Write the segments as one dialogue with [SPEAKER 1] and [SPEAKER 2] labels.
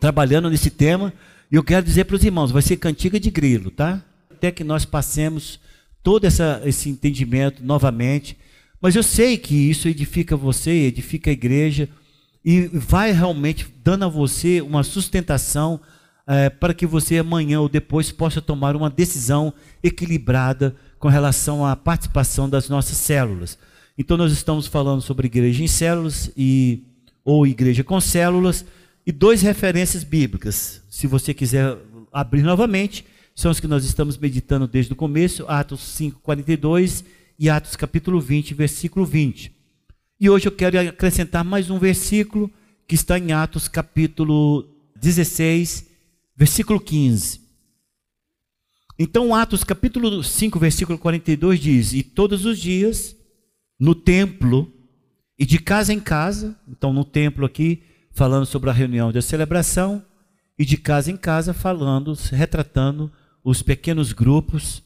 [SPEAKER 1] trabalhando nesse tema. E eu quero dizer para os irmãos, vai ser cantiga de grilo, tá? Até que nós passemos todo essa, esse entendimento novamente. Mas eu sei que isso edifica você, edifica a igreja e vai realmente dando a você uma sustentação é, para que você amanhã ou depois possa tomar uma decisão equilibrada com relação à participação das nossas células. Então nós estamos falando sobre igreja em células e ou igreja com células e duas referências bíblicas. Se você quiser abrir novamente, são os que nós estamos meditando desde o começo, Atos 5, 42 e Atos capítulo 20, versículo 20. E hoje eu quero acrescentar mais um versículo que está em Atos capítulo 16, versículo 15. Então, Atos capítulo 5, versículo 42 diz: E todos os dias, no templo, e de casa em casa, então no templo aqui, falando sobre a reunião da celebração, e de casa em casa falando, retratando os pequenos grupos,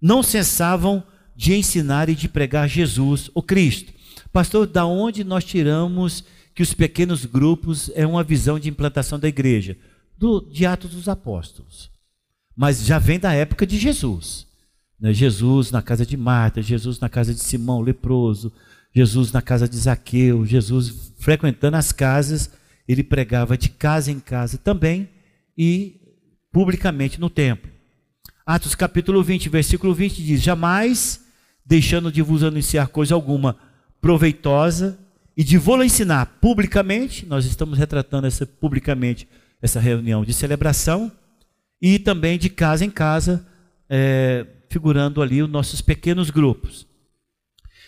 [SPEAKER 1] não cessavam de ensinar e de pregar Jesus, o Cristo. Pastor, da onde nós tiramos que os pequenos grupos é uma visão de implantação da igreja? Do, de Atos dos Apóstolos. Mas já vem da época de Jesus. Né? Jesus na casa de Marta, Jesus na casa de Simão, leproso, Jesus na casa de Zaqueu, Jesus frequentando as casas ele pregava de casa em casa também e publicamente no templo. Atos capítulo 20, versículo 20 diz: Jamais deixando de vos anunciar coisa alguma proveitosa e de vou ensinar publicamente, nós estamos retratando essa publicamente essa reunião de celebração e também de casa em casa, é, figurando ali os nossos pequenos grupos.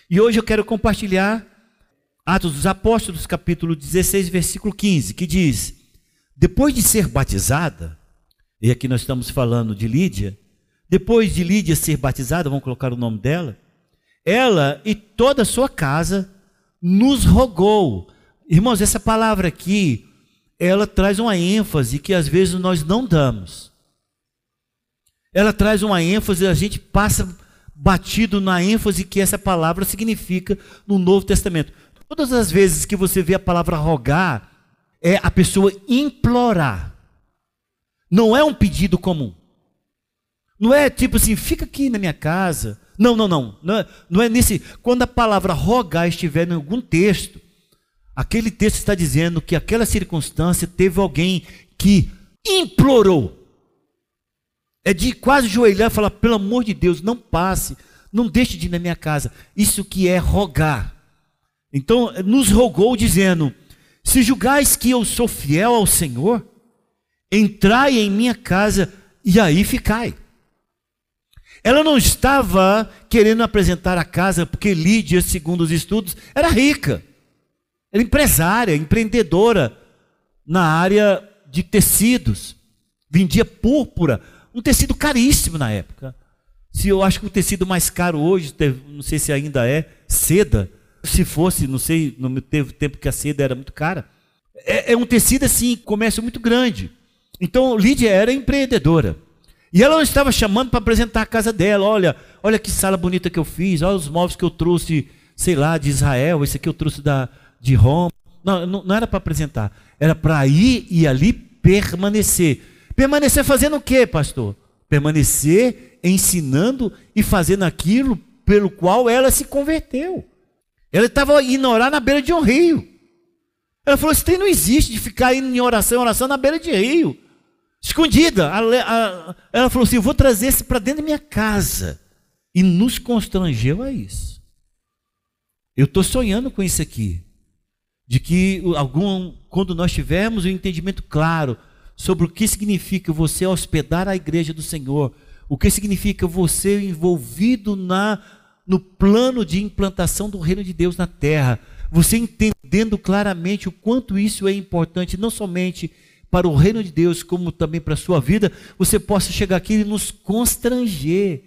[SPEAKER 1] E hoje eu quero compartilhar Atos dos Apóstolos, capítulo 16, versículo 15, que diz: Depois de ser batizada, e aqui nós estamos falando de Lídia, depois de Lídia ser batizada, vamos colocar o nome dela, ela e toda a sua casa nos rogou. Irmãos, essa palavra aqui, ela traz uma ênfase que às vezes nós não damos. Ela traz uma ênfase, a gente passa batido na ênfase que essa palavra significa no Novo Testamento. Todas as vezes que você vê a palavra rogar, é a pessoa implorar. Não é um pedido comum. Não é tipo assim, fica aqui na minha casa. Não, não, não. Não é, não é nesse. Quando a palavra rogar estiver em algum texto, aquele texto está dizendo que aquela circunstância teve alguém que implorou. É de quase joelhar e falar: pelo amor de Deus, não passe, não deixe de ir na minha casa. Isso que é rogar. Então, nos rogou dizendo: Se julgais que eu sou fiel ao Senhor, entrai em minha casa e aí ficai. Ela não estava querendo apresentar a casa porque Lídia, segundo os estudos, era rica. Era empresária, empreendedora na área de tecidos. Vendia púrpura, um tecido caríssimo na época. Se eu acho que o tecido mais caro hoje, não sei se ainda é, seda, se fosse, não sei, no teve tempo que a seda era muito cara. É, é um tecido assim, comércio muito grande. Então Lídia era empreendedora. E ela estava chamando para apresentar a casa dela. Olha, olha que sala bonita que eu fiz, olha os móveis que eu trouxe, sei lá, de Israel, esse aqui eu trouxe da, de Roma. Não, não, não era para apresentar. Era para ir e ali permanecer. Permanecer fazendo o quê, pastor? Permanecer ensinando e fazendo aquilo pelo qual ela se converteu. Ela estava indo orar na beira de um rio. Ela falou: Esse trem não existe de ficar indo em oração, oração na beira de rio. Escondida. Ela falou assim: Eu vou trazer esse para dentro da minha casa. E nos constrangeu a isso. Eu estou sonhando com isso aqui. De que algum, quando nós tivermos o um entendimento claro sobre o que significa você hospedar a igreja do Senhor, o que significa você envolvido na no plano de implantação do reino de Deus na terra. Você entendendo claramente o quanto isso é importante, não somente para o reino de Deus, como também para a sua vida, você possa chegar aqui e nos constranger.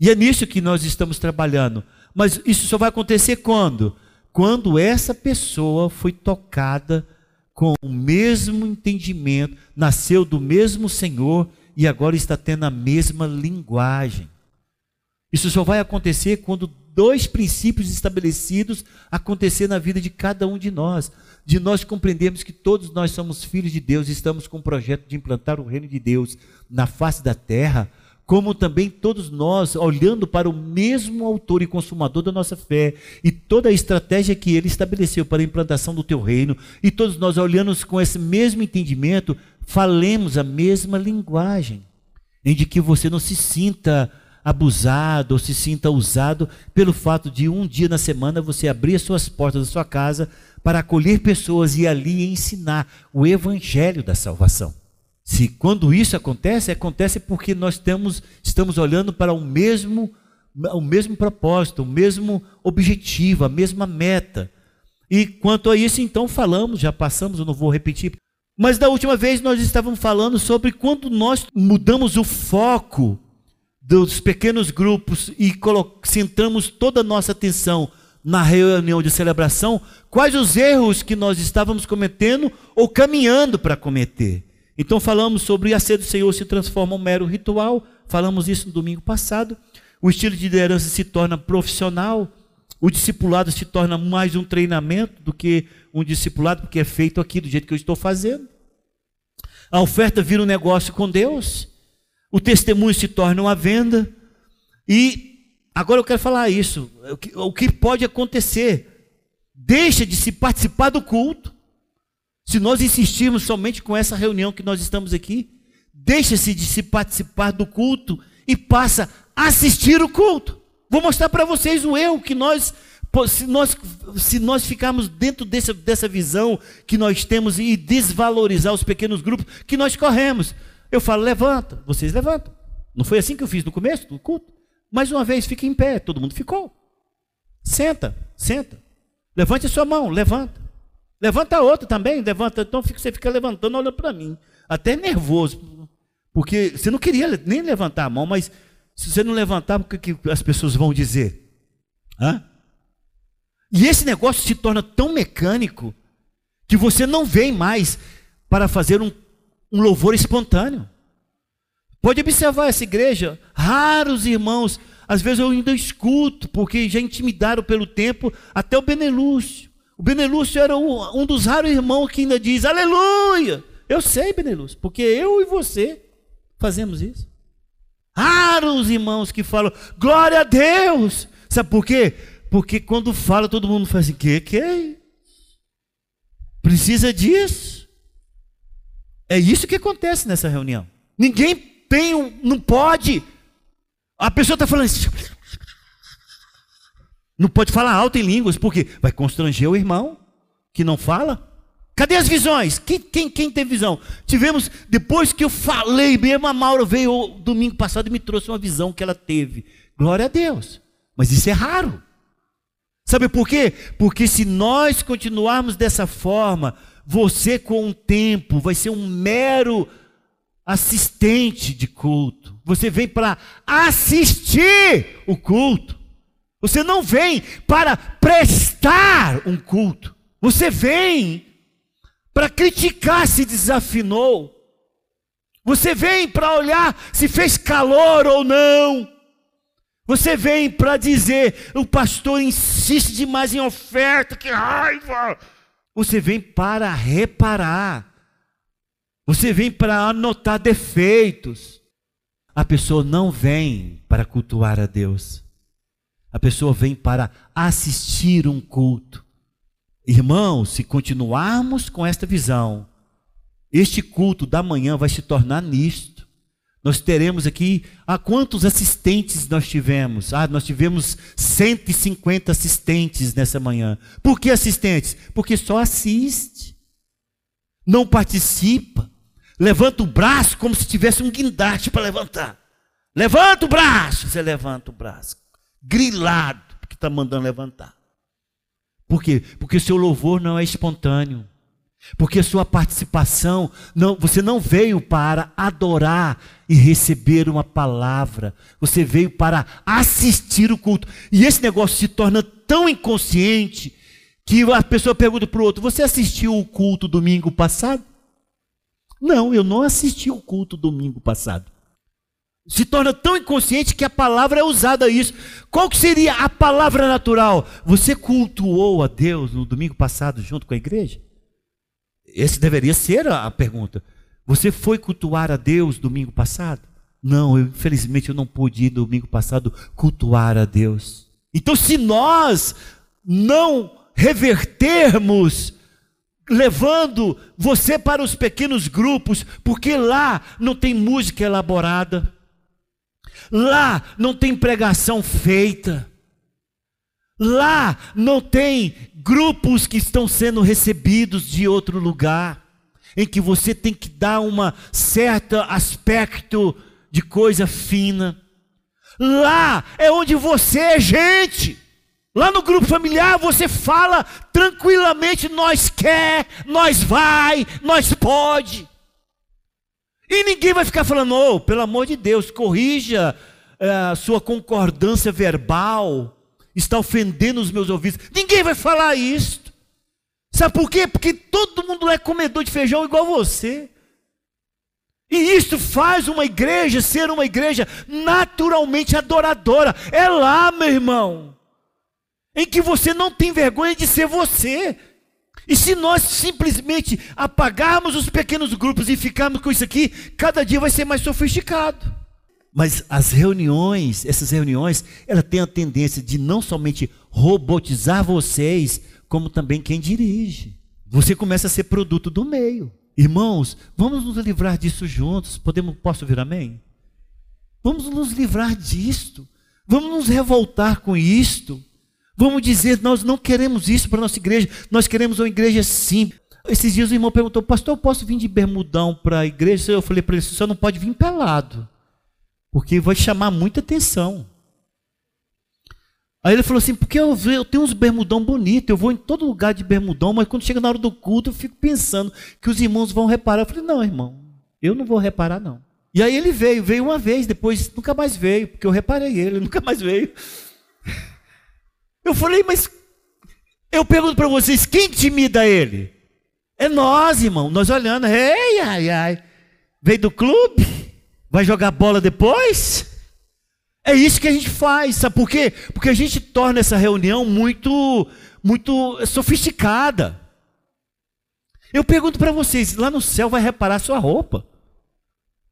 [SPEAKER 1] E é nisso que nós estamos trabalhando. Mas isso só vai acontecer quando? Quando essa pessoa foi tocada com o mesmo entendimento, nasceu do mesmo Senhor e agora está tendo a mesma linguagem. Isso só vai acontecer quando dois princípios estabelecidos acontecer na vida de cada um de nós. De nós compreendermos que todos nós somos filhos de Deus e estamos com o projeto de implantar o reino de Deus na face da terra, como também todos nós, olhando para o mesmo autor e consumador da nossa fé e toda a estratégia que ele estabeleceu para a implantação do teu reino, e todos nós olhando com esse mesmo entendimento, falemos a mesma linguagem, em de que você não se sinta abusado ou se sinta usado pelo fato de um dia na semana você abrir as suas portas da sua casa para acolher pessoas e ali ensinar o evangelho da salvação. Se quando isso acontece, acontece porque nós temos, estamos olhando para o mesmo o mesmo propósito, o mesmo objetivo, a mesma meta. E quanto a isso, então falamos, já passamos, eu não vou repetir. Mas da última vez nós estávamos falando sobre quando nós mudamos o foco dos pequenos grupos e centramos toda a nossa atenção na reunião de celebração, quais os erros que nós estávamos cometendo ou caminhando para cometer. Então falamos sobre a ceia do Senhor se transforma um mero ritual, falamos isso no domingo passado. O estilo de liderança se torna profissional, o discipulado se torna mais um treinamento do que um discipulado, porque é feito aqui do jeito que eu estou fazendo. A oferta vira um negócio com Deus o testemunho se torna uma venda. E agora eu quero falar isso: o que, o que pode acontecer? Deixa de se participar do culto. Se nós insistirmos somente com essa reunião que nós estamos aqui, deixa-se de se participar do culto e passa a assistir o culto. Vou mostrar para vocês o erro que nós se nós, se nós ficarmos dentro dessa visão que nós temos e desvalorizar os pequenos grupos que nós corremos. Eu falo, levanta, vocês levantam. Não foi assim que eu fiz no começo do culto? Mais uma vez, fica em pé, todo mundo ficou. Senta, senta. Levante a sua mão, levanta. Levanta a outra também, levanta. Então você fica levantando, olhando para mim. Até nervoso. Porque você não queria nem levantar a mão, mas se você não levantar, o que as pessoas vão dizer? Hã? E esse negócio se torna tão mecânico que você não vem mais para fazer um um louvor espontâneo. Pode observar essa igreja, raros irmãos, às vezes eu ainda escuto, porque já intimidaram pelo tempo, até o Benelúcio. O Benelúcio era um, dos raros irmãos que ainda diz aleluia. Eu sei, Benelúcio, porque eu e você fazemos isso. Raros irmãos que falam glória a Deus. Sabe por quê? Porque quando fala, todo mundo faz assim: que que? Precisa disso? É isso que acontece nessa reunião. Ninguém tem, um, não pode. A pessoa está falando assim. Não pode falar alto em línguas, porque vai constranger o irmão que não fala. Cadê as visões? Quem, quem, quem tem visão? Tivemos, depois que eu falei mesmo, a Maura veio domingo passado e me trouxe uma visão que ela teve. Glória a Deus. Mas isso é raro. Sabe por quê? Porque se nós continuarmos dessa forma, você, com o tempo, vai ser um mero assistente de culto. Você vem para assistir o culto. Você não vem para prestar um culto. Você vem para criticar se desafinou. Você vem para olhar se fez calor ou não. Você vem para dizer, o pastor insiste demais em oferta, que raiva. Você vem para reparar. Você vem para anotar defeitos. A pessoa não vem para cultuar a Deus. A pessoa vem para assistir um culto. Irmãos, se continuarmos com esta visão, este culto da manhã vai se tornar nisto. Nós teremos aqui, ah, quantos assistentes nós tivemos? Ah, nós tivemos 150 assistentes nessa manhã. Por que assistentes? Porque só assiste. Não participa. Levanta o braço como se tivesse um guindaste para levantar. Levanta o braço. Você levanta o braço. Grilado, porque está mandando levantar. Por quê? Porque seu louvor não é espontâneo. Porque sua participação, não, você não veio para adorar e receber uma palavra. Você veio para assistir o culto. E esse negócio se torna tão inconsciente que a pessoa pergunta para o outro: Você assistiu o culto domingo passado? Não, eu não assisti o culto domingo passado. Se torna tão inconsciente que a palavra é usada a isso. Qual que seria a palavra natural? Você cultuou a Deus no domingo passado junto com a igreja? Esse deveria ser a pergunta. Você foi cultuar a Deus domingo passado? Não, eu, infelizmente eu não pude ir domingo passado cultuar a Deus. Então, se nós não revertermos, levando você para os pequenos grupos, porque lá não tem música elaborada, lá não tem pregação feita, lá não tem grupos que estão sendo recebidos de outro lugar, em que você tem que dar um certo aspecto de coisa fina. Lá é onde você é gente. Lá no grupo familiar você fala tranquilamente, nós quer, nós vai, nós pode. E ninguém vai ficar falando, oh, pelo amor de Deus, corrija eh, a sua concordância verbal está ofendendo os meus ouvidos. Ninguém vai falar isto. Sabe por quê? Porque todo mundo é comedor de feijão igual você. E isso faz uma igreja ser uma igreja naturalmente adoradora. É lá, meu irmão, em que você não tem vergonha de ser você. E se nós simplesmente apagarmos os pequenos grupos e ficarmos com isso aqui, cada dia vai ser mais sofisticado. Mas as reuniões, essas reuniões, ela tem a tendência de não somente robotizar vocês, como também quem dirige. Você começa a ser produto do meio. Irmãos, vamos nos livrar disso juntos. Podemos, posso vir amém? Vamos nos livrar disto. Vamos nos revoltar com isto. Vamos dizer, nós não queremos isso para nossa igreja. Nós queremos uma igreja simples. Esses dias o irmão perguntou, pastor, eu posso vir de bermudão para a igreja? Eu falei para ele, você não pode vir pelado porque vai chamar muita atenção. Aí ele falou assim: porque eu, eu tenho uns bermudão bonito, eu vou em todo lugar de bermudão, mas quando chega na hora do culto eu fico pensando que os irmãos vão reparar. Eu falei: não, irmão, eu não vou reparar, não. E aí ele veio, veio uma vez, depois nunca mais veio, porque eu reparei ele, nunca mais veio. Eu falei: mas eu pergunto para vocês: quem intimida ele? É nós, irmão, nós olhando, ei, ai, ai, veio do clube? Vai jogar bola depois? É isso que a gente faz, sabe por quê? Porque a gente torna essa reunião muito, muito sofisticada. Eu pergunto para vocês, lá no céu vai reparar sua roupa?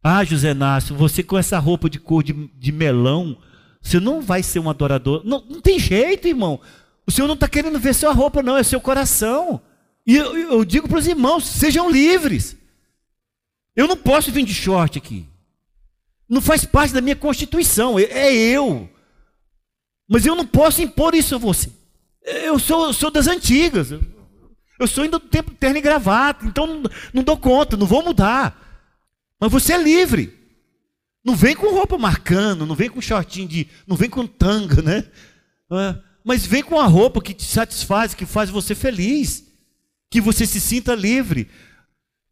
[SPEAKER 1] Ah, José Nácio, você com essa roupa de cor de, de melão, você não vai ser um adorador. Não, não tem jeito, irmão. O Senhor não está querendo ver sua roupa, não, é seu coração. E eu, eu digo para os irmãos: sejam livres. Eu não posso vir de short aqui. Não faz parte da minha constituição, é, eu. Mas eu não posso impor isso a você. Eu sou, sou das antigas. Eu sou ainda do tempo terno e gravata, então não, não dou conta, não vou mudar. Mas você é livre. Não vem com roupa marcando, não vem com shortinho de. não vem com tanga, né? É, mas vem com a roupa que te satisfaz, que faz você feliz, que você se sinta livre.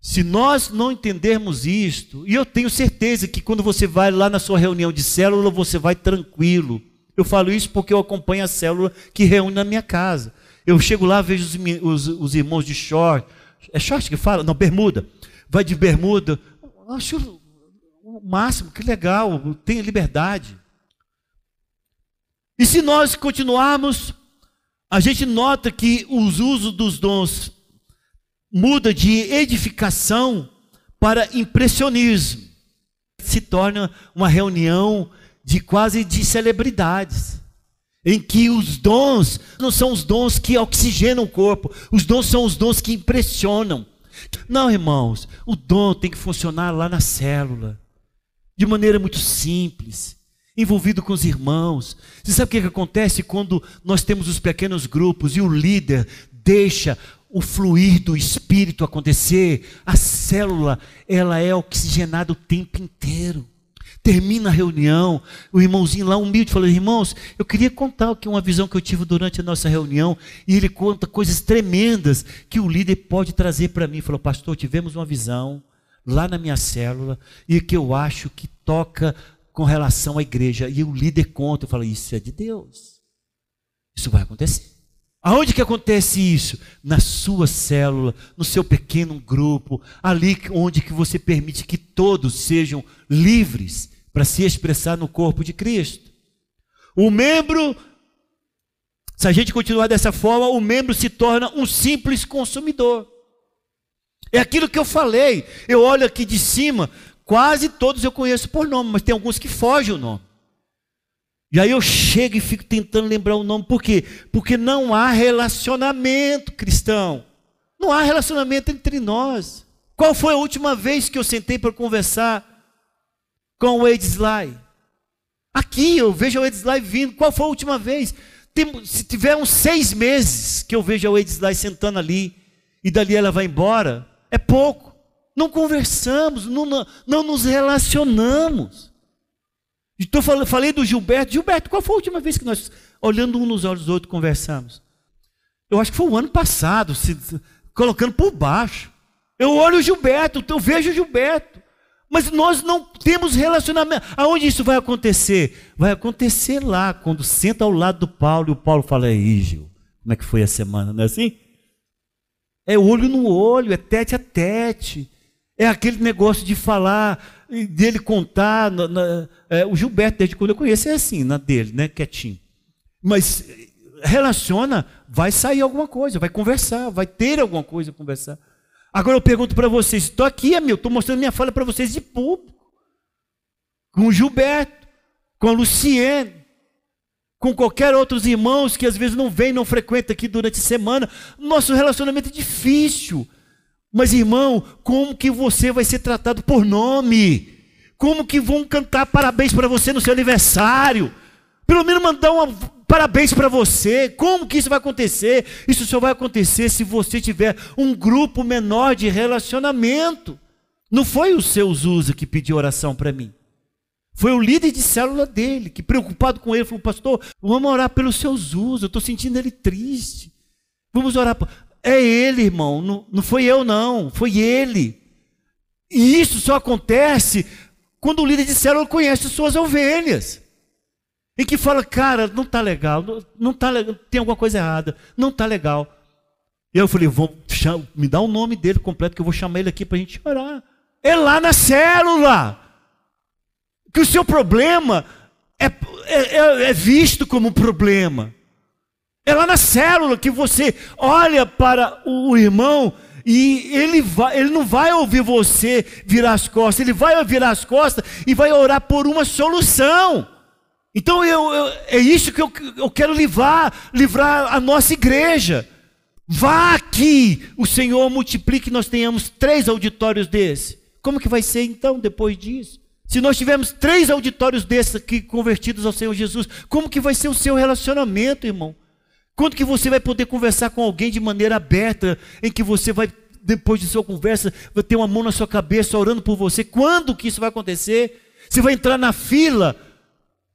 [SPEAKER 1] Se nós não entendermos isto, e eu tenho certeza que quando você vai lá na sua reunião de célula, você vai tranquilo. Eu falo isso porque eu acompanho a célula que reúne na minha casa. Eu chego lá, vejo os, os, os irmãos de short. É short que fala? Não, bermuda. Vai de bermuda. Acho o máximo, que legal, tem liberdade. E se nós continuarmos, a gente nota que os usos dos dons muda de edificação para impressionismo. Se torna uma reunião de quase de celebridades, em que os dons não são os dons que oxigenam o corpo, os dons são os dons que impressionam. Não, irmãos, o dom tem que funcionar lá na célula, de maneira muito simples, envolvido com os irmãos. Você sabe o que, que acontece quando nós temos os pequenos grupos e o líder deixa o fluir do espírito acontecer, a célula, ela é oxigenada o tempo inteiro. Termina a reunião, o irmãozinho lá humilde falou: Irmãos, eu queria contar aqui uma visão que eu tive durante a nossa reunião. E ele conta coisas tremendas que o líder pode trazer para mim. Falou: Pastor, tivemos uma visão lá na minha célula e que eu acho que toca com relação à igreja. E o líder conta, eu falo: Isso é de Deus. Isso vai acontecer. Aonde que acontece isso? Na sua célula, no seu pequeno grupo, ali onde que você permite que todos sejam livres para se expressar no corpo de Cristo. O membro, se a gente continuar dessa forma, o membro se torna um simples consumidor. É aquilo que eu falei. Eu olho aqui de cima, quase todos eu conheço por nome, mas tem alguns que fogem o nome. E aí eu chego e fico tentando lembrar o nome. Por quê? Porque não há relacionamento cristão. Não há relacionamento entre nós. Qual foi a última vez que eu sentei para conversar com o Sly? Aqui eu vejo o Sly vindo. Qual foi a última vez? Tem, se tiver uns seis meses que eu vejo a Sly sentando ali e dali ela vai embora, é pouco. Não conversamos, não, não, não nos relacionamos. Então falei do Gilberto. Gilberto, qual foi a última vez que nós, olhando um nos olhos dos outros, conversamos? Eu acho que foi o ano passado, se, colocando por baixo. Eu olho o Gilberto, eu vejo o Gilberto. Mas nós não temos relacionamento. Aonde isso vai acontecer? Vai acontecer lá, quando senta ao lado do Paulo e o Paulo fala: Ei, Gil, como é que foi a semana? Não é assim? É olho no olho, é tete a tete. É aquele negócio de falar, dele contar. Na, na, é, o Gilberto, desde quando eu conheço, é assim, na dele, né? Quietinho. Mas relaciona, vai sair alguma coisa, vai conversar, vai ter alguma coisa a conversar. Agora eu pergunto para vocês: estou aqui, amigo, estou mostrando minha fala para vocês de público. Com o Gilberto, com a Luciene, com qualquer outros irmãos que às vezes não vêm, não frequentam aqui durante a semana. Nosso relacionamento é difícil. Mas irmão, como que você vai ser tratado por nome? Como que vão cantar parabéns para você no seu aniversário? Pelo menos mandar um parabéns para você. Como que isso vai acontecer? Isso só vai acontecer se você tiver um grupo menor de relacionamento. Não foi o seu Zusa que pediu oração para mim. Foi o líder de célula dele, que preocupado com ele, falou: Pastor, vamos orar pelo seu Zusa. Eu estou sentindo ele triste. Vamos orar. É ele, irmão, não, não foi eu, não, foi ele. E isso só acontece quando o líder de célula conhece suas ovelhas. E que fala, cara, não está legal, não, não tá tem alguma coisa errada, não está legal. E eu falei, vou, me dá o nome dele completo que eu vou chamar ele aqui para a gente orar. É lá na célula. Que o seu problema é, é, é, é visto como problema. É lá na célula que você olha para o irmão e ele, vai, ele não vai ouvir você virar as costas, ele vai virar as costas e vai orar por uma solução. Então eu, eu, é isso que eu, eu quero livrar, livrar a nossa igreja. Vá aqui, o Senhor multiplique, nós tenhamos três auditórios desses. Como que vai ser então depois disso? Se nós tivermos três auditórios desses aqui convertidos ao Senhor Jesus, como que vai ser o seu relacionamento, irmão? Quando que você vai poder conversar com alguém de maneira aberta, em que você vai, depois de sua conversa, vai ter uma mão na sua cabeça orando por você? Quando que isso vai acontecer? Você vai entrar na fila,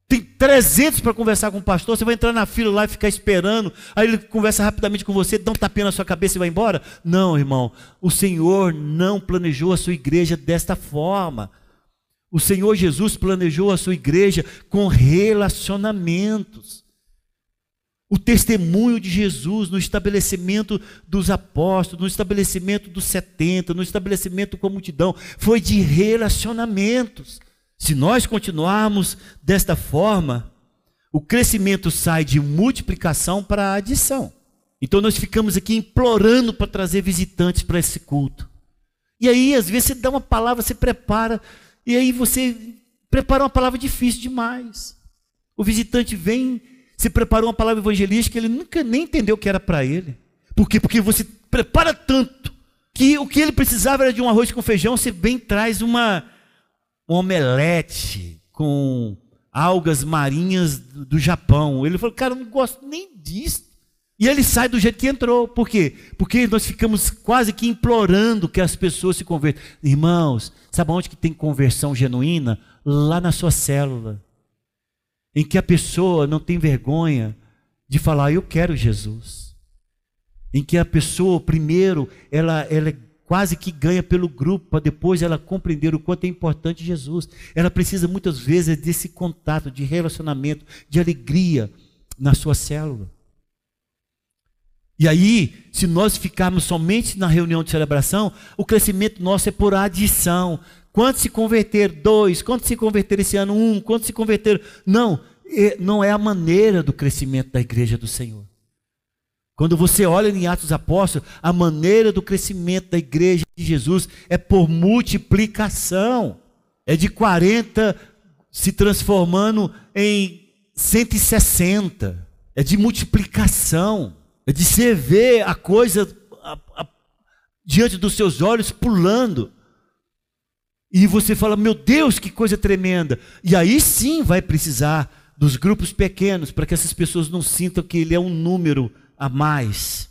[SPEAKER 1] tem 300 para conversar com o pastor, você vai entrar na fila lá e ficar esperando, aí ele conversa rapidamente com você, dá um tapinha na sua cabeça e vai embora? Não, irmão, o Senhor não planejou a sua igreja desta forma. O Senhor Jesus planejou a sua igreja com relacionamentos o testemunho de Jesus no estabelecimento dos apóstolos, no estabelecimento dos 70, no estabelecimento com a multidão, foi de relacionamentos. Se nós continuarmos desta forma, o crescimento sai de multiplicação para adição. Então nós ficamos aqui implorando para trazer visitantes para esse culto. E aí, às vezes, você dá uma palavra, você prepara, e aí você prepara uma palavra difícil demais. O visitante vem se preparou uma palavra evangelística, ele nunca nem entendeu que era para ele. Por quê? Porque você prepara tanto que o que ele precisava era de um arroz com feijão, você vem traz uma um omelete com algas marinhas do Japão. Ele falou, cara, eu não gosto nem disso. E ele sai do jeito que entrou. Por quê? Porque nós ficamos quase que implorando que as pessoas se convertam. Irmãos, sabe onde que tem conversão genuína? lá na sua célula, em que a pessoa não tem vergonha de falar, eu quero Jesus. Em que a pessoa, primeiro, ela, ela quase que ganha pelo grupo, para depois ela compreender o quanto é importante Jesus. Ela precisa muitas vezes desse contato, de relacionamento, de alegria na sua célula. E aí, se nós ficarmos somente na reunião de celebração, o crescimento nosso é por adição. Quantos se converter? Dois. Quantos se converter esse ano? Um. Quantos se converter? Não não é a maneira do crescimento da igreja do Senhor. Quando você olha em Atos Apóstolos, a maneira do crescimento da igreja de Jesus é por multiplicação. É de 40 se transformando em 160. É de multiplicação. É de você ver a coisa a, a, diante dos seus olhos pulando. E você fala, meu Deus, que coisa tremenda. E aí sim vai precisar dos grupos pequenos, para que essas pessoas não sintam que ele é um número a mais.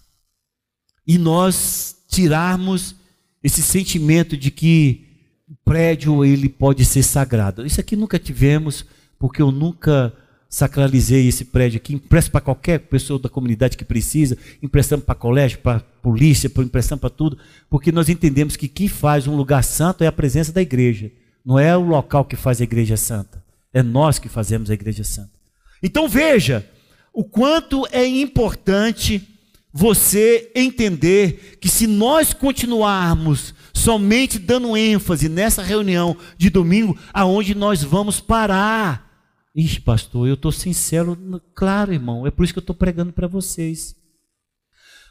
[SPEAKER 1] E nós tirarmos esse sentimento de que o prédio ele pode ser sagrado. Isso aqui nunca tivemos, porque eu nunca sacralizei esse prédio aqui, empresto para qualquer pessoa da comunidade que precisa, emprestamos para colégio, para polícia, emprestamos para tudo, porque nós entendemos que quem faz um lugar santo é a presença da igreja, não é o local que faz a igreja santa. É nós que fazemos a igreja santa. Então veja o quanto é importante você entender que se nós continuarmos somente dando ênfase nessa reunião de domingo, aonde nós vamos parar? Ixi, pastor, eu estou sincero. Claro, irmão, é por isso que eu estou pregando para vocês.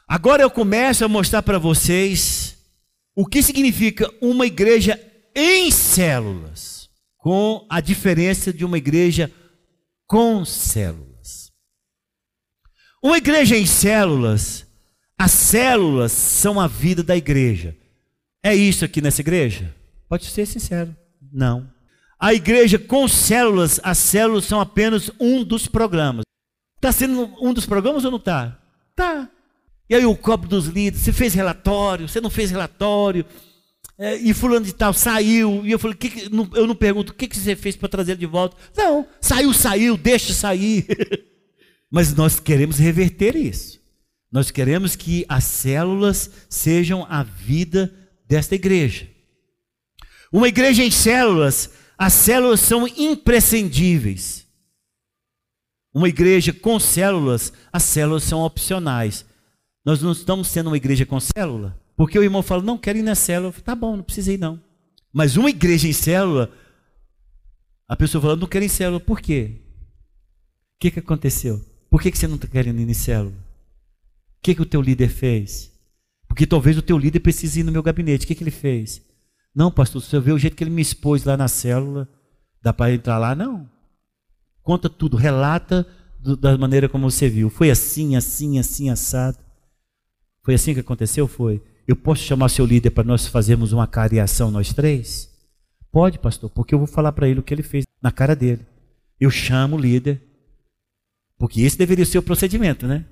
[SPEAKER 1] Agora eu começo a mostrar para vocês o que significa uma igreja em células com a diferença de uma igreja com células. Uma igreja em células, as células são a vida da igreja. É isso aqui nessa igreja? Pode ser sincero. Não. A igreja com células, as células são apenas um dos programas. Está sendo um dos programas ou não está? Tá. E aí o cobro dos líderes, você fez relatório, você não fez relatório, é, e fulano de tal saiu, e eu falei, que que, não, eu não pergunto, o que, que você fez para trazer de volta? Não, saiu, saiu, deixa sair. Mas nós queremos reverter isso. Nós queremos que as células sejam a vida desta igreja. Uma igreja em células, as células são imprescindíveis. Uma igreja com células, as células são opcionais. Nós não estamos sendo uma igreja com célula? Porque o irmão fala, não, quero ir na célula. Falo, tá bom, não precisa ir não. Mas uma igreja em célula, a pessoa fala, não quero ir em célula. Por quê? O que, que aconteceu? Por que, que você não está querendo ir em célula? O que, que o teu líder fez? Porque talvez o teu líder precise ir no meu gabinete. O que, que ele fez? Não, pastor, você vê o jeito que ele me expôs lá na célula, dá para entrar lá? Não. Conta tudo, relata do, da maneira como você viu. Foi assim, assim, assim, assado. Foi assim que aconteceu? Foi. Eu posso chamar seu líder para nós fazermos uma cariação, nós três? Pode, pastor, porque eu vou falar para ele o que ele fez na cara dele. Eu chamo o líder, porque esse deveria ser o procedimento, né?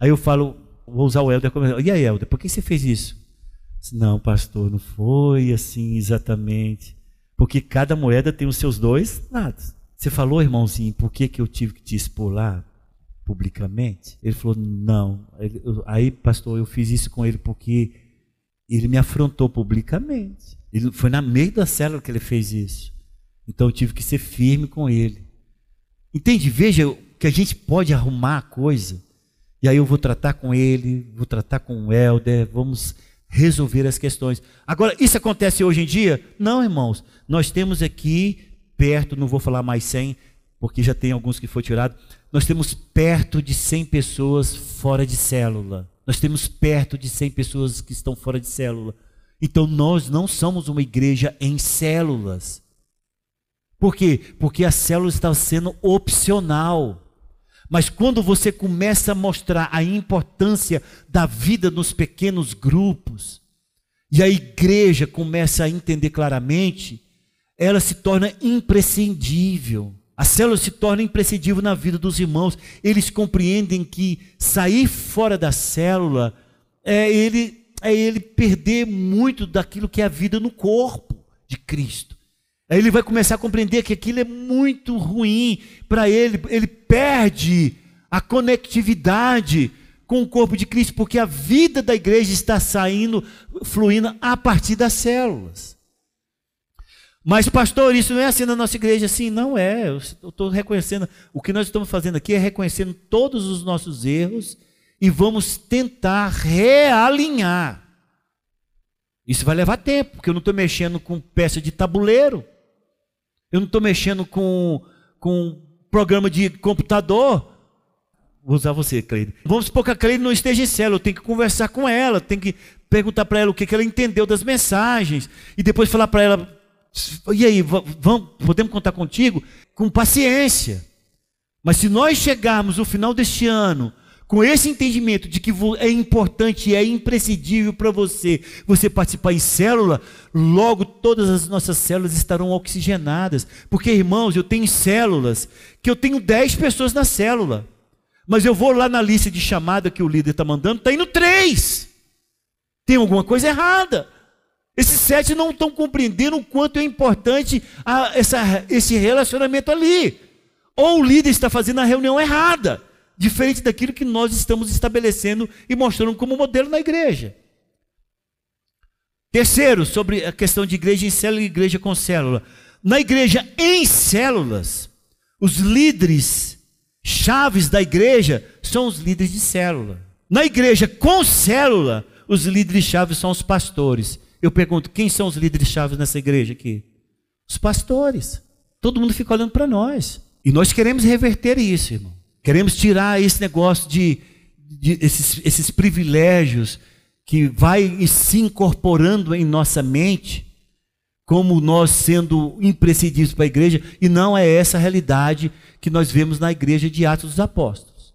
[SPEAKER 1] Aí eu falo, vou usar o Helder como. E aí, Helder, por que você fez isso? Não, pastor, não foi assim exatamente. Porque cada moeda tem os seus dois lados. Você falou, irmãozinho, por que, que eu tive que te expor lá? publicamente? Ele falou: Não. Aí, pastor, eu fiz isso com ele porque ele me afrontou publicamente. Ele foi na meio da célula que ele fez isso. Então eu tive que ser firme com ele. Entende? Veja que a gente pode arrumar a coisa. E aí eu vou tratar com ele, vou tratar com o Helder, vamos resolver as questões. Agora, isso acontece hoje em dia? Não, irmãos. Nós temos aqui perto, não vou falar mais sem, porque já tem alguns que foi tirado nós temos perto de 100 pessoas fora de célula. Nós temos perto de 100 pessoas que estão fora de célula. Então nós não somos uma igreja em células. Por quê? Porque a célula está sendo opcional. Mas quando você começa a mostrar a importância da vida nos pequenos grupos, e a igreja começa a entender claramente, ela se torna imprescindível. A célula se torna imprescindível na vida dos irmãos. Eles compreendem que sair fora da célula é ele, é ele perder muito daquilo que é a vida no corpo de Cristo. Aí ele vai começar a compreender que aquilo é muito ruim para ele, ele perde a conectividade com o corpo de Cristo, porque a vida da igreja está saindo, fluindo a partir das células. Mas, pastor, isso não é assim na nossa igreja? Sim, não é. Eu estou reconhecendo. O que nós estamos fazendo aqui é reconhecendo todos os nossos erros e vamos tentar realinhar. Isso vai levar tempo, porque eu não estou mexendo com peça de tabuleiro. Eu não estou mexendo com, com programa de computador. Vou usar você, Cleide. Vamos supor que a Cleide não esteja em célula. Eu tenho que conversar com ela, tenho que perguntar para ela o que, que ela entendeu das mensagens. E depois falar para ela: e aí, vamos, podemos contar contigo? Com paciência. Mas se nós chegarmos no final deste ano com esse entendimento de que é importante é imprescindível para você você participar em célula, logo todas as nossas células estarão oxigenadas. Porque, irmãos, eu tenho células que eu tenho 10 pessoas na célula. Mas eu vou lá na lista de chamada que o líder está mandando, está indo três. Tem alguma coisa errada. Esses sete não estão compreendendo o quanto é importante a, essa, esse relacionamento ali. Ou o líder está fazendo a reunião errada, diferente daquilo que nós estamos estabelecendo e mostrando como modelo na igreja. Terceiro, sobre a questão de igreja em célula e igreja com célula. Na igreja em células, os líderes chaves da igreja são os líderes de célula. Na igreja com célula, os líderes chaves são os pastores. Eu pergunto, quem são os líderes chaves nessa igreja aqui? Os pastores. Todo mundo fica olhando para nós. E nós queremos reverter isso, irmão. Queremos tirar esse negócio de, de esses, esses privilégios que vai se incorporando em nossa mente, como nós sendo imprescindíveis para a igreja, e não é essa a realidade que nós vemos na igreja de Atos dos Apóstolos.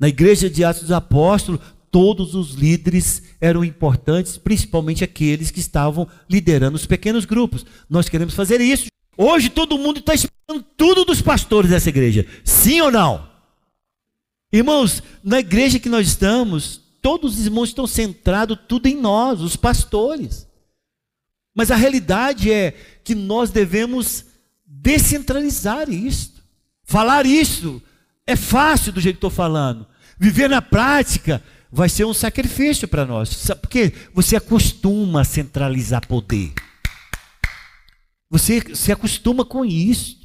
[SPEAKER 1] Na igreja de Atos dos Apóstolos, todos os líderes eram importantes, principalmente aqueles que estavam liderando os pequenos grupos. Nós queremos fazer isso. Hoje todo mundo está esperando tudo dos pastores dessa igreja. Sim ou não? Irmãos, na igreja que nós estamos, todos os irmãos estão centrados tudo em nós, os pastores. Mas a realidade é que nós devemos descentralizar isso. Falar isso é fácil do jeito que estou falando. Viver na prática vai ser um sacrifício para nós. Sabe por quê? Você acostuma a centralizar poder. Você se acostuma com isso.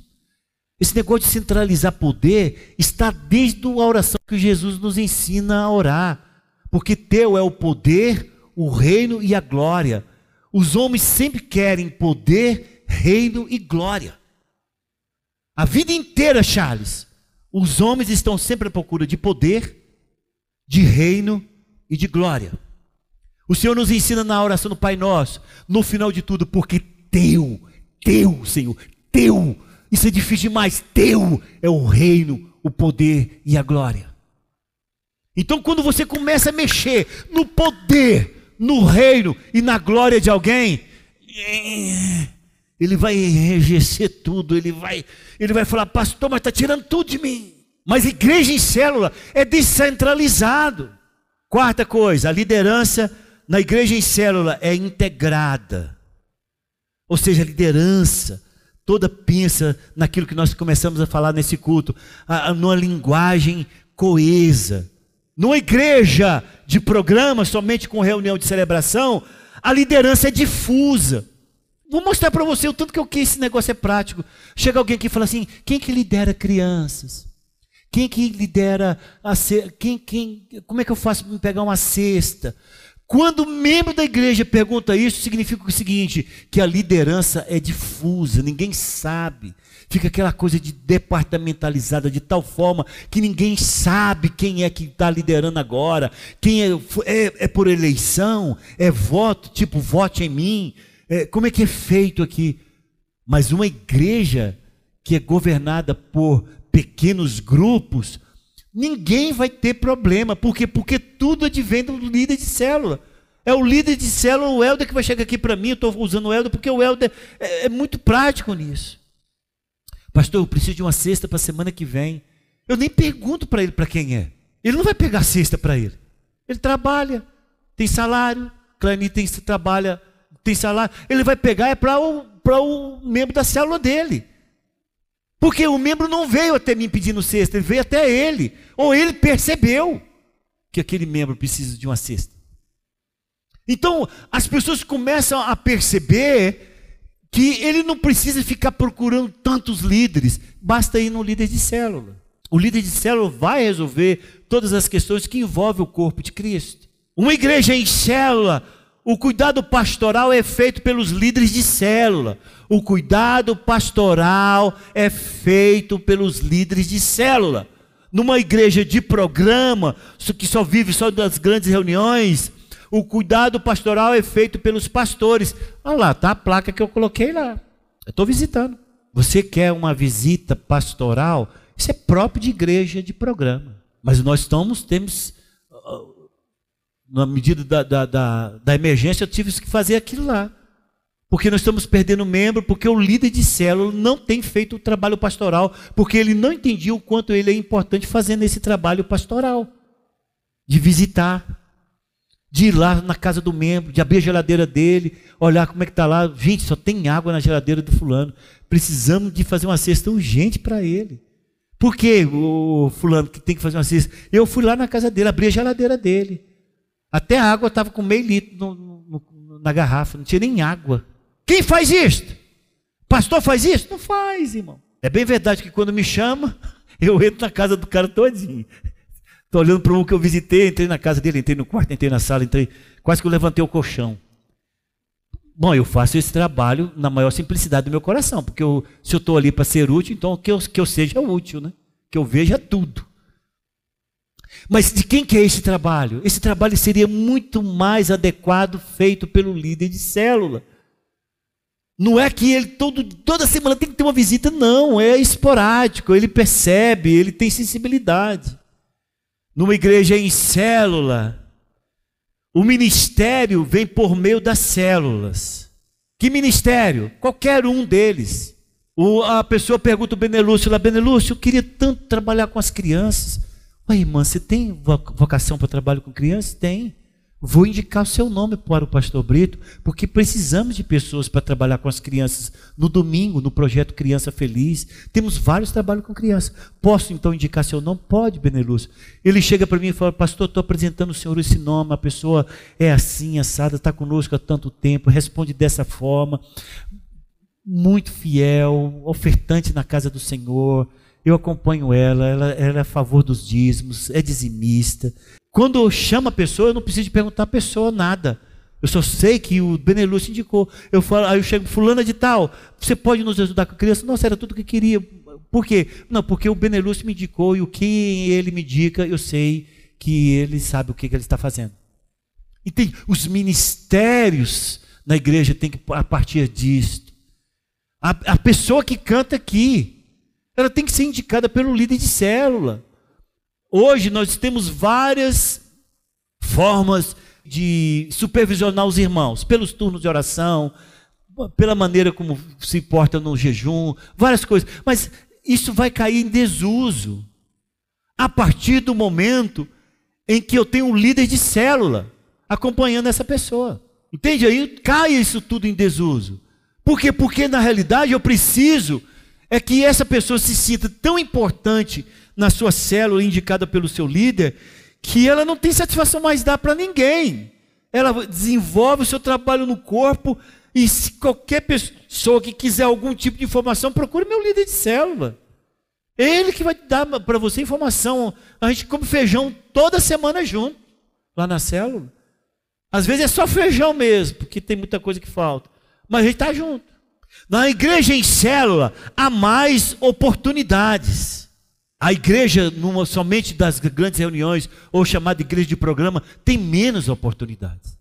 [SPEAKER 1] Esse negócio de centralizar poder está desde a oração que Jesus nos ensina a orar. Porque teu é o poder, o reino e a glória. Os homens sempre querem poder, reino e glória. A vida inteira, Charles, os homens estão sempre à procura de poder, de reino e de glória. O Senhor nos ensina na oração do Pai Nosso, no final de tudo, porque teu, teu, Senhor, teu, isso é difícil demais, teu é o reino, o poder e a glória. Então, quando você começa a mexer no poder, no reino e na glória de alguém, ele vai enrijecer tudo, ele vai, ele vai falar, pastor, mas está tirando tudo de mim. Mas igreja em célula é descentralizado. Quarta coisa, a liderança na igreja em célula é integrada. Ou seja, a liderança toda pensa naquilo que nós começamos a falar nesse culto, a, a, numa linguagem coesa. Numa igreja de programa, somente com reunião de celebração, a liderança é difusa. Vou mostrar para você o tanto que eu que esse negócio é prático. Chega alguém aqui e fala assim: quem que lidera crianças? Quem que lidera a cesta? Quem, quem, como é que eu faço para pegar uma cesta? Quando o membro da igreja pergunta isso, significa o seguinte: que a liderança é difusa, ninguém sabe. Fica aquela coisa de departamentalizada de tal forma que ninguém sabe quem é que está liderando agora, quem é, é, é, por eleição, é voto, tipo vote em mim. É, como é que é feito aqui? Mas uma igreja que é governada por pequenos grupos, ninguém vai ter problema. Por quê? Porque tudo advém do líder de célula. É o líder de célula, o Helder, que vai chegar aqui para mim. Eu estou usando o Helder porque o Helder é, é muito prático nisso. Pastor, eu preciso de uma cesta para a semana que vem. Eu nem pergunto para ele para quem é. Ele não vai pegar cesta para ele. Ele trabalha, tem salário. Clani tem trabalha, tem salário. Ele vai pegar é para para o membro da célula dele. Porque o membro não veio até mim pedindo cesta, ele veio até ele. Ou ele percebeu que aquele membro precisa de uma cesta. Então, as pessoas começam a perceber que ele não precisa ficar procurando tantos líderes, basta ir no líder de célula. O líder de célula vai resolver todas as questões que envolvem o corpo de Cristo. Uma igreja em célula, o cuidado pastoral é feito pelos líderes de célula. O cuidado pastoral é feito pelos líderes de célula. Numa igreja de programa, que só vive só das grandes reuniões, o cuidado pastoral é feito pelos pastores. Olha lá, tá a placa que eu coloquei lá. Eu estou visitando. Você quer uma visita pastoral? Isso é próprio de igreja de programa. Mas nós estamos, temos, na medida da, da, da, da emergência, eu tive que fazer aquilo lá. Porque nós estamos perdendo membro, porque o líder de célula não tem feito o trabalho pastoral, porque ele não entendia o quanto ele é importante fazendo esse trabalho pastoral. De visitar, de ir lá na casa do membro, de abrir a geladeira dele, olhar como é que está lá. Gente, só tem água na geladeira do fulano. Precisamos de fazer uma cesta urgente para ele. Por que o fulano que tem que fazer uma cesta? Eu fui lá na casa dele, abri a geladeira dele. Até a água estava com meio litro no, no, na garrafa, não tinha nem água. Quem faz isto? Pastor faz isso? Não faz, irmão. É bem verdade que quando me chama, eu entro na casa do cara todinho. Estou olhando para um que eu visitei, entrei na casa dele, entrei no quarto, entrei na sala, entrei. Quase que eu levantei o colchão. Bom, eu faço esse trabalho na maior simplicidade do meu coração, porque eu, se eu estou ali para ser útil, então que eu, que eu seja útil, né? que eu veja tudo. Mas de quem que é esse trabalho? Esse trabalho seria muito mais adequado feito pelo líder de célula. Não é que ele todo, toda semana tem que ter uma visita, não, é esporádico, ele percebe, ele tem sensibilidade numa igreja em célula, o ministério vem por meio das células. Que ministério? Qualquer um deles. O, a pessoa pergunta o Benelúcio lá, Benelúcio, eu queria tanto trabalhar com as crianças. Oi, irmã, você tem vocação para trabalho com crianças? Tem. Vou indicar o seu nome para o pastor Brito, porque precisamos de pessoas para trabalhar com as crianças no domingo, no projeto Criança Feliz. Temos vários trabalhos com crianças. Posso então indicar seu nome? Pode, Benelúcio. Ele chega para mim e fala: Pastor, estou apresentando o senhor esse nome. A pessoa é assim, assada, está conosco há tanto tempo, responde dessa forma. Muito fiel, ofertante na casa do Senhor. Eu acompanho ela, ela, ela é a favor dos dízimos, é dizimista. Quando eu chamo a pessoa, eu não preciso perguntar à pessoa nada. Eu só sei que o Benelúcio indicou. Eu falo, aí eu chego, fulana de tal, você pode nos ajudar com a criança? Nossa, era tudo que queria. Por quê? Não, porque o Benelúcio me indicou e o que ele me indica, eu sei que ele sabe o que, que ele está fazendo. Entende? Os ministérios na igreja têm que, a partir disto. A, a pessoa que canta aqui, ela tem que ser indicada pelo líder de célula. Hoje nós temos várias formas de supervisionar os irmãos, pelos turnos de oração, pela maneira como se porta no jejum, várias coisas. Mas isso vai cair em desuso a partir do momento em que eu tenho um líder de célula acompanhando essa pessoa. Entende? Aí cai isso tudo em desuso. Por quê? Porque na realidade eu preciso é que essa pessoa se sinta tão importante na sua célula indicada pelo seu líder, que ela não tem satisfação mais dar para ninguém. Ela desenvolve o seu trabalho no corpo e se qualquer pessoa que quiser algum tipo de informação, procure meu líder de célula. Ele que vai dar para você informação. A gente come feijão toda semana junto, lá na célula. Às vezes é só feijão mesmo, porque tem muita coisa que falta. Mas a gente está junto. Na igreja em célula, há mais oportunidades. A igreja, numa, somente das grandes reuniões, ou chamada igreja de programa, tem menos oportunidades.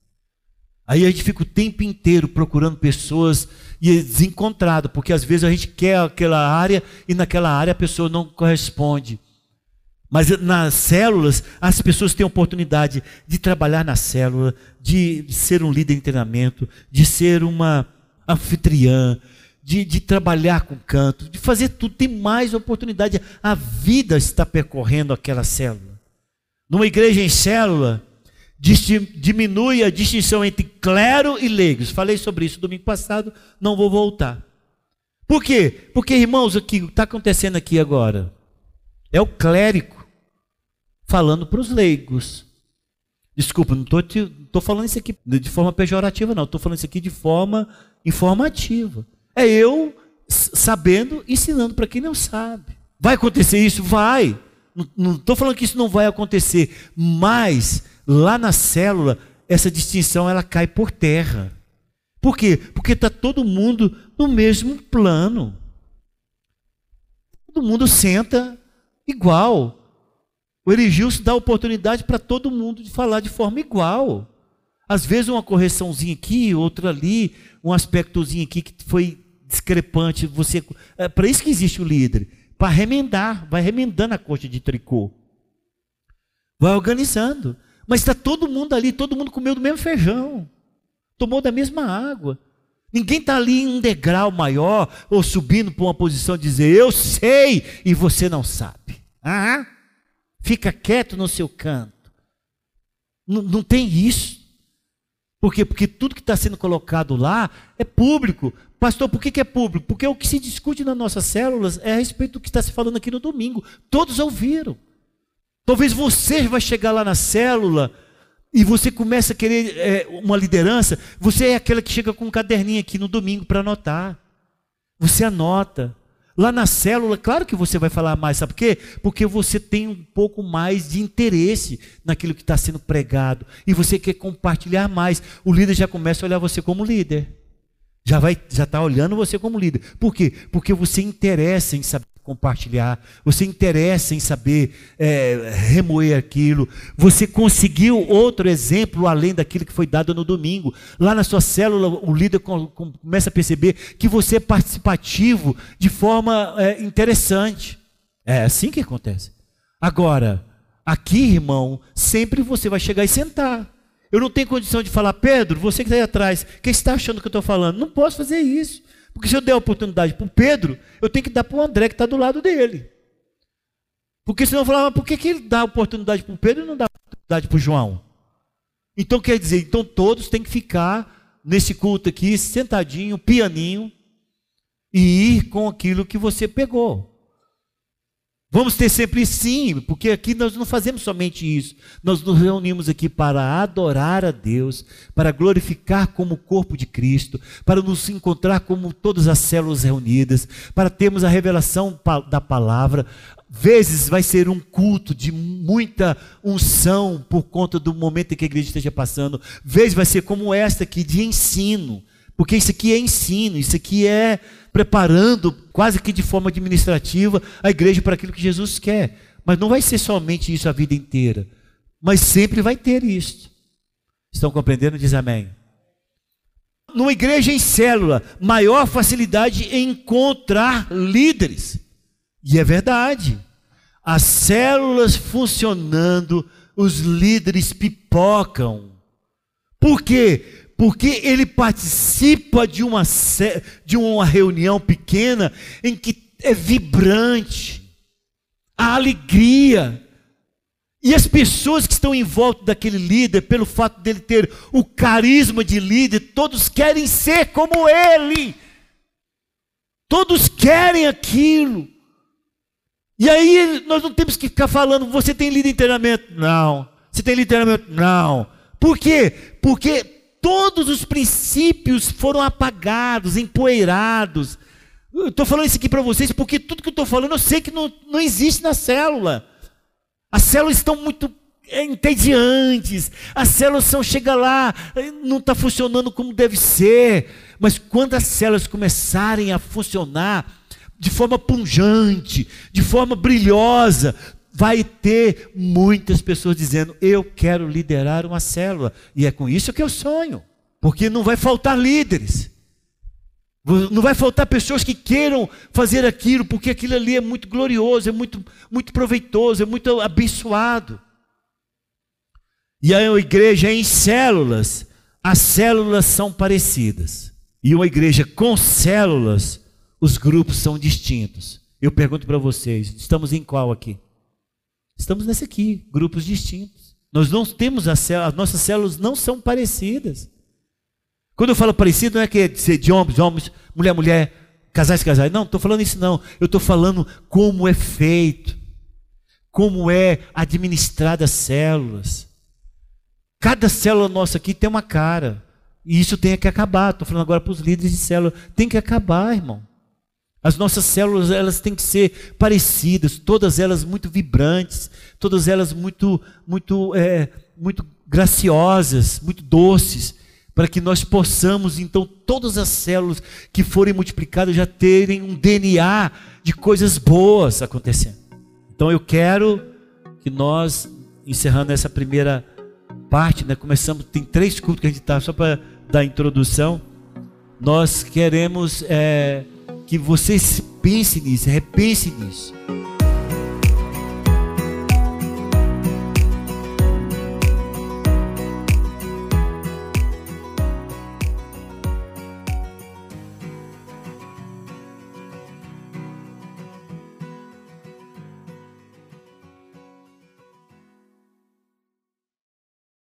[SPEAKER 1] Aí a gente fica o tempo inteiro procurando pessoas e é desencontrado, porque às vezes a gente quer aquela área e naquela área a pessoa não corresponde. Mas nas células, as pessoas têm oportunidade de trabalhar na célula, de ser um líder de treinamento, de ser uma anfitriã, de, de, trabalhar com canto, de fazer tudo, tem mais oportunidade. A vida está percorrendo aquela célula. Numa igreja em célula, diminui a distinção entre clero e leigos. Falei sobre isso domingo passado, não vou voltar. Por quê? Porque, irmãos, o que está acontecendo aqui agora é o clérigo falando para os leigos. Desculpa, não estou falando isso aqui de forma pejorativa, não. Estou falando isso aqui de forma informativa. É eu sabendo, ensinando para quem não sabe. Vai acontecer isso? Vai. Não estou falando que isso não vai acontecer, mas lá na célula essa distinção ela cai por terra. Por quê? Porque está todo mundo no mesmo plano. Todo mundo senta igual. O Erigilson dá oportunidade para todo mundo de falar de forma igual. Às vezes uma correçãozinha aqui, outra ali, um aspectozinho aqui que foi discrepante. Você, é para isso que existe o líder, para remendar, vai remendando a coxa de tricô, vai organizando. Mas está todo mundo ali, todo mundo comeu do mesmo feijão tomou da mesma água. Ninguém está ali em um degrau maior ou subindo para uma posição de dizer eu sei e você não sabe. Ah, fica quieto no seu canto. Não, não tem isso. Por quê? Porque tudo que está sendo colocado lá é público. Pastor, por que, que é público? Porque o que se discute nas nossas células é a respeito do que está se falando aqui no domingo. Todos ouviram. Talvez você vai chegar lá na célula e você começa a querer é, uma liderança, você é aquela que chega com um caderninho aqui no domingo para anotar. Você anota. Lá na célula, claro que você vai falar mais, sabe por quê? Porque você tem um pouco mais de interesse naquilo que está sendo pregado. E você quer compartilhar mais. O líder já começa a olhar você como líder. Já vai, já está olhando você como líder. Por quê? Porque você interessa em saber compartilhar, você interessa em saber é, remoer aquilo, você conseguiu outro exemplo além daquilo que foi dado no domingo. Lá na sua célula, o líder começa a perceber que você é participativo de forma é, interessante. É assim que acontece. Agora, aqui, irmão, sempre você vai chegar e sentar. Eu não tenho condição de falar, Pedro, você que está aí atrás, o que está achando que eu estou falando? Não posso fazer isso. Porque se eu der a oportunidade para o Pedro, eu tenho que dar para o André que está do lado dele. Porque senão eu falava, por que, que ele dá oportunidade para o Pedro e não dá oportunidade para o João? Então quer dizer, então todos têm que ficar nesse culto aqui, sentadinho, pianinho, e ir com aquilo que você pegou. Vamos ter sempre sim, porque aqui nós não fazemos somente isso. Nós nos reunimos aqui para adorar a Deus, para glorificar como corpo de Cristo, para nos encontrar como todas as células reunidas, para termos a revelação da palavra. Vezes vai ser um culto de muita unção por conta do momento em que a igreja esteja passando. Vezes vai ser como esta aqui de ensino, porque isso aqui é ensino, isso aqui é preparando, quase que de forma administrativa, a igreja para aquilo que Jesus quer. Mas não vai ser somente isso a vida inteira. Mas sempre vai ter isso. Estão compreendendo? Diz amém. Numa igreja em célula, maior facilidade em encontrar líderes. E é verdade. As células funcionando, os líderes pipocam. Por quê? Porque ele participa de uma, de uma reunião pequena em que é vibrante, a alegria. E as pessoas que estão em volta daquele líder, pelo fato dele ter o carisma de líder, todos querem ser como ele. Todos querem aquilo. E aí nós não temos que ficar falando, você tem líder em treinamento? Não. Você tem líder em treinamento? Não. Por quê? Porque todos os princípios foram apagados, empoeirados. Estou falando isso aqui para vocês porque tudo que eu estou falando eu sei que não, não existe na célula. As células estão muito entediantes, as células são, chega lá, não está funcionando como deve ser. Mas quando as células começarem a funcionar de forma punjante, de forma brilhosa, vai ter muitas pessoas dizendo: Eu quero liderar uma célula. E é com isso que eu sonho. Porque não vai faltar líderes. Não vai faltar pessoas que queiram fazer aquilo, porque aquilo ali é muito glorioso, é muito, muito proveitoso, é muito abençoado. E a igreja em células, as células são parecidas. E uma igreja com células, os grupos são distintos. Eu pergunto para vocês, estamos em qual aqui? Estamos nesse aqui, grupos distintos. Nós não temos as células, as nossas células não são parecidas. Quando eu falo parecido, não é que é de homens, homens, mulher, mulher, casais casais. Não, estou falando isso não. Eu estou falando como é feito, como é administrada as células. Cada célula nossa aqui tem uma cara. E isso tem que acabar. Estou falando agora para os líderes de célula. Tem que acabar, irmão. As nossas células elas têm que ser parecidas, todas elas muito vibrantes, todas elas muito, muito, é, muito graciosas, muito doces, para que nós possamos então todas as células que forem multiplicadas já terem um DNA de coisas boas acontecendo. Então eu quero que nós encerrando essa primeira parte, né? Começamos, tem três cultos que a gente está só para dar introdução. Nós queremos é, que vocês pensem nisso, repensem nisso.